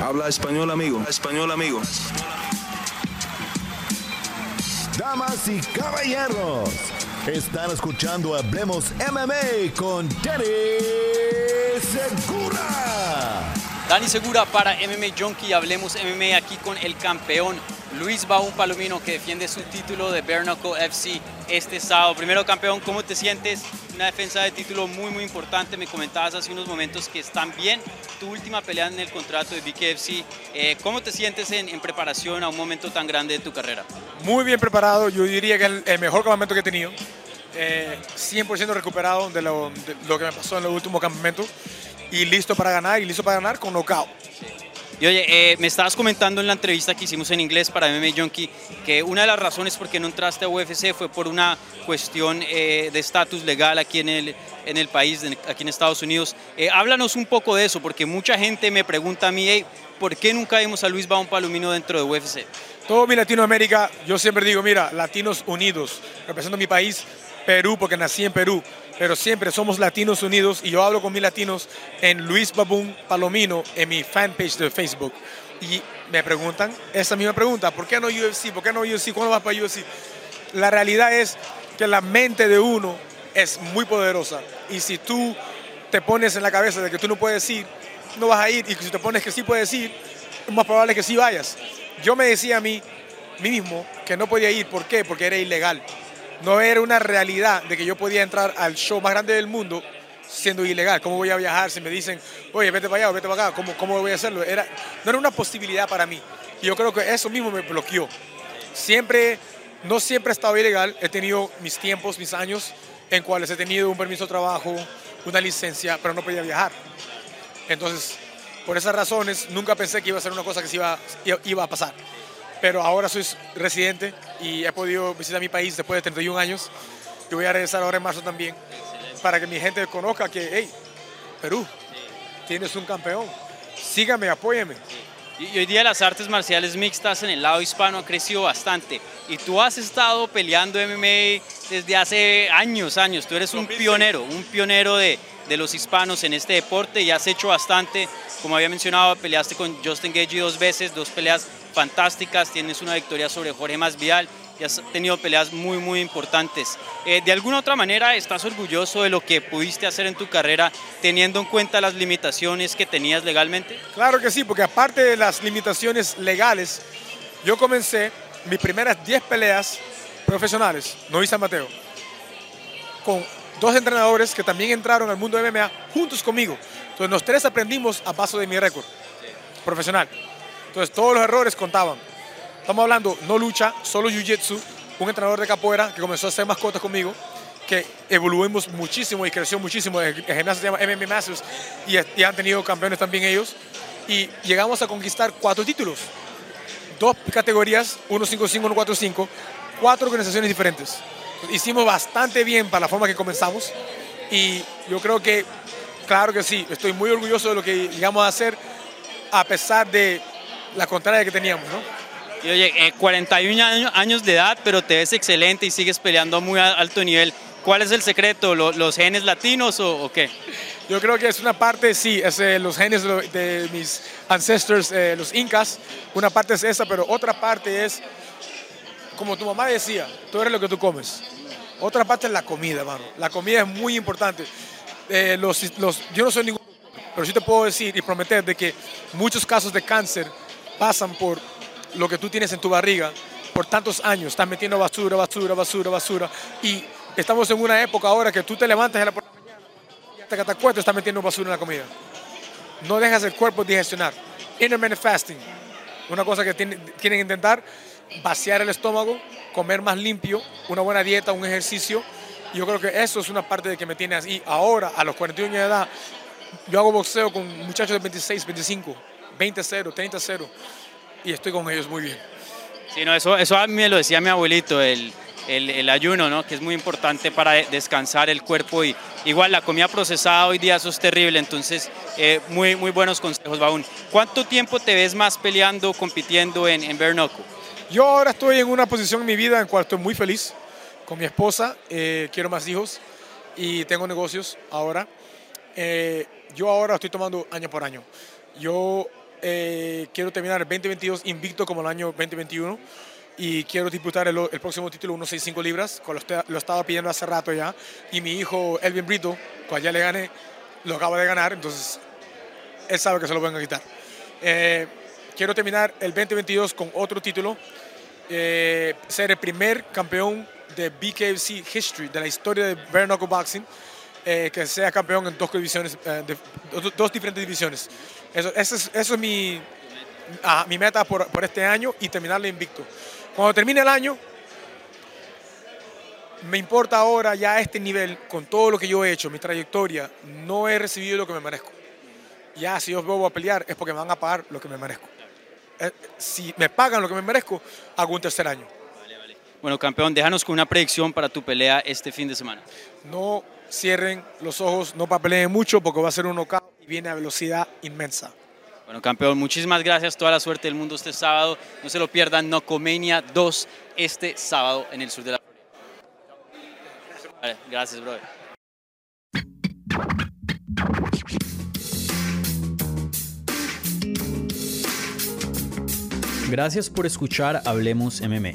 Habla español, amigo. Español, amigo. Damas y caballeros, están escuchando Hablemos MMA con Danny Segura. Dani Segura para MMA Junkie. Hablemos MMA aquí con el campeón Luis Baúl Palomino que defiende su título de Bare FC este sábado. Primero campeón, ¿cómo te sientes? Una defensa de título muy muy importante. Me comentabas hace unos momentos que están bien. Tu última pelea en el contrato de BKFC. Eh, ¿Cómo te sientes en, preparación a un momento tan grande de tu carrera? Muy bien preparado. Yo diría que el, el mejor campamento que he tenido. 100% eh, recuperado de lo, de lo que me pasó en el último campamento y listo para ganar y listo para ganar con knockout. Y oye, eh, me estabas comentando en la entrevista que hicimos en inglés para MMA Junkie que una de las razones por qué no entraste a UFC fue por una cuestión eh, de estatus legal aquí en el, en el país, aquí en Estados Unidos. Eh, háblanos un poco de eso, porque mucha gente me pregunta a mí, ¿por qué nunca vimos a Luis Baum Palomino dentro de UFC? Todo mi Latinoamérica, yo siempre digo, mira, Latinos Unidos, represento mi país, Perú, porque nací en Perú pero siempre somos latinos unidos y yo hablo con mis latinos en Luis Babún Palomino en mi fanpage de Facebook. Y me preguntan esa misma pregunta, ¿por qué no UFC? ¿Por qué no UFC? ¿Cuándo vas para UFC? La realidad es que la mente de uno es muy poderosa y si tú te pones en la cabeza de que tú no puedes ir, no vas a ir y si te pones que sí puedes ir, es más probable que sí vayas. Yo me decía a mí, mí mismo que no podía ir, ¿por qué? Porque era ilegal no era una realidad de que yo podía entrar al show más grande del mundo siendo ilegal. ¿Cómo voy a viajar si me dicen, oye, vete para allá o vete para acá? ¿Cómo, cómo voy a hacerlo? No era una posibilidad para mí. Y yo creo que eso mismo me bloqueó. Siempre, no siempre he estado ilegal. He tenido mis tiempos, mis años en cuales he tenido un permiso de trabajo, una licencia, pero no podía viajar. Entonces, por esas razones, nunca pensé que iba a ser una cosa que se iba a pasar pero ahora soy residente y he podido visitar mi país después de 31 años. Y voy a regresar ahora en marzo también para que mi gente conozca que, hey, Perú, tienes un campeón. Sígame, apóyeme. Y hoy día las artes marciales mixtas en el lado hispano han crecido bastante. Y tú has estado peleando MMA desde hace años, años. Tú eres un pionero, un pionero de, de los hispanos en este deporte y has hecho bastante. Como había mencionado, peleaste con Justin Gagey dos veces, dos peleas fantásticas, tienes una victoria sobre Jorge Masvidal y has tenido peleas muy, muy importantes. Eh, ¿De alguna otra manera estás orgulloso de lo que pudiste hacer en tu carrera teniendo en cuenta las limitaciones que tenías legalmente? Claro que sí, porque aparte de las limitaciones legales, yo comencé mis primeras 10 peleas profesionales, no hice Mateo, con dos entrenadores que también entraron al mundo de MMA juntos conmigo. Entonces, los tres aprendimos a paso de mi récord profesional. Entonces, todos los errores contaban. Estamos hablando no lucha, solo jiu-jitsu, un entrenador de capoeira que comenzó a hacer mascotas conmigo, que evoluimos muchísimo y creció muchísimo. El gimnasio se llama MMA Masters y, han tenido campeones también ellos. Y llegamos a conquistar cuatro títulos. Dos categorías, 155, 145, cuatro organizaciones diferentes. Hicimos bastante bien para la forma que comenzamos y yo creo que, claro que sí, estoy muy orgulloso de lo que llegamos a hacer a pesar de la contraria que teníamos, ¿no? Oye, 41 eh, años de edad, pero te ves excelente y sigues peleando a muy alto nivel. ¿Cuál es el secreto? ¿Los, genes latinos o, qué? Yo creo que es una parte, sí, es eh, los genes de, mis ancestors, eh, los incas. Una parte es esa, pero otra parte es, como tu mamá decía, tú eres lo que tú comes. Otra parte es la comida, mano. La comida es muy importante. los, los, yo no soy ningún... Pero sí te puedo decir y prometer de que muchos casos de cáncer pasan por lo que tú tienes en tu barriga por tantos años. Estás metiendo basura, basura, basura, basura. Y estamos en una época ahora que tú te levantas en la mañana y hasta que te acuestas estás metiendo basura en la comida. No dejas el cuerpo digestionar. Intermittent fasting. Una cosa que tienen, quieren intentar, vaciar el estómago, comer más limpio, una buena dieta, un ejercicio. Yo creo que eso es una parte de que me tiene así. Ahora, a los 41 años de edad, yo hago boxeo con muchachos de 26, 25 20-0, 30-0 y estoy con ellos muy bien. Sí, no, eso, eso a mí me lo decía mi abuelito, el, el, ayuno, ¿no? que es muy importante para descansar el cuerpo y igual la comida procesada hoy día eso es terrible, entonces eh, muy, muy buenos consejos, Baún. ¿Cuánto tiempo te ves más peleando, compitiendo en, en Yo ahora estoy en una posición en mi vida en cual estoy muy feliz con mi esposa, eh, quiero más hijos y tengo negocios ahora. Eh, yo ahora estoy tomando año por año. Yo eh, quiero terminar el 2022 invicto como el año 2021 y quiero disputar el, el próximo título 165 libras, lo, lo estaba pidiendo hace rato ya, y mi hijo Elvin Brito, cual ya le gané, lo acaba de ganar, entonces él sabe que se lo van a quitar. Eh, quiero terminar el 2022 con otro título, eh, ser el primer campeón de BKFC History, de la historia de Bare Knuckle Boxing, eh, que sea campeón en dos divisiones, eh, de- dos, dos diferentes divisiones. Eso, eso es, eso es mi, ah, mi meta por, por este año y terminarle invicto. Cuando termine el año, me importa ahora ya a este nivel, con todo lo que yo he hecho, mi trayectoria, no he recibido lo que me merezco. Ya, si yo vuelvo a pelear es porque me van a pagar lo que me merezco. Eh, si me pagan lo que me merezco, hago un tercer año. Bueno, campeón, déjanos con una predicción para tu pelea este fin de semana. No cierren los ojos, no papeleen mucho porque va a ser un knockout y viene a velocidad inmensa. Bueno, campeón, muchísimas gracias. Toda la suerte del mundo este sábado. No se lo pierdan. Nocomania 2 este sábado en el sur de la Florida. Vale, gracias, brother. Gracias por escuchar Hablemos MMA.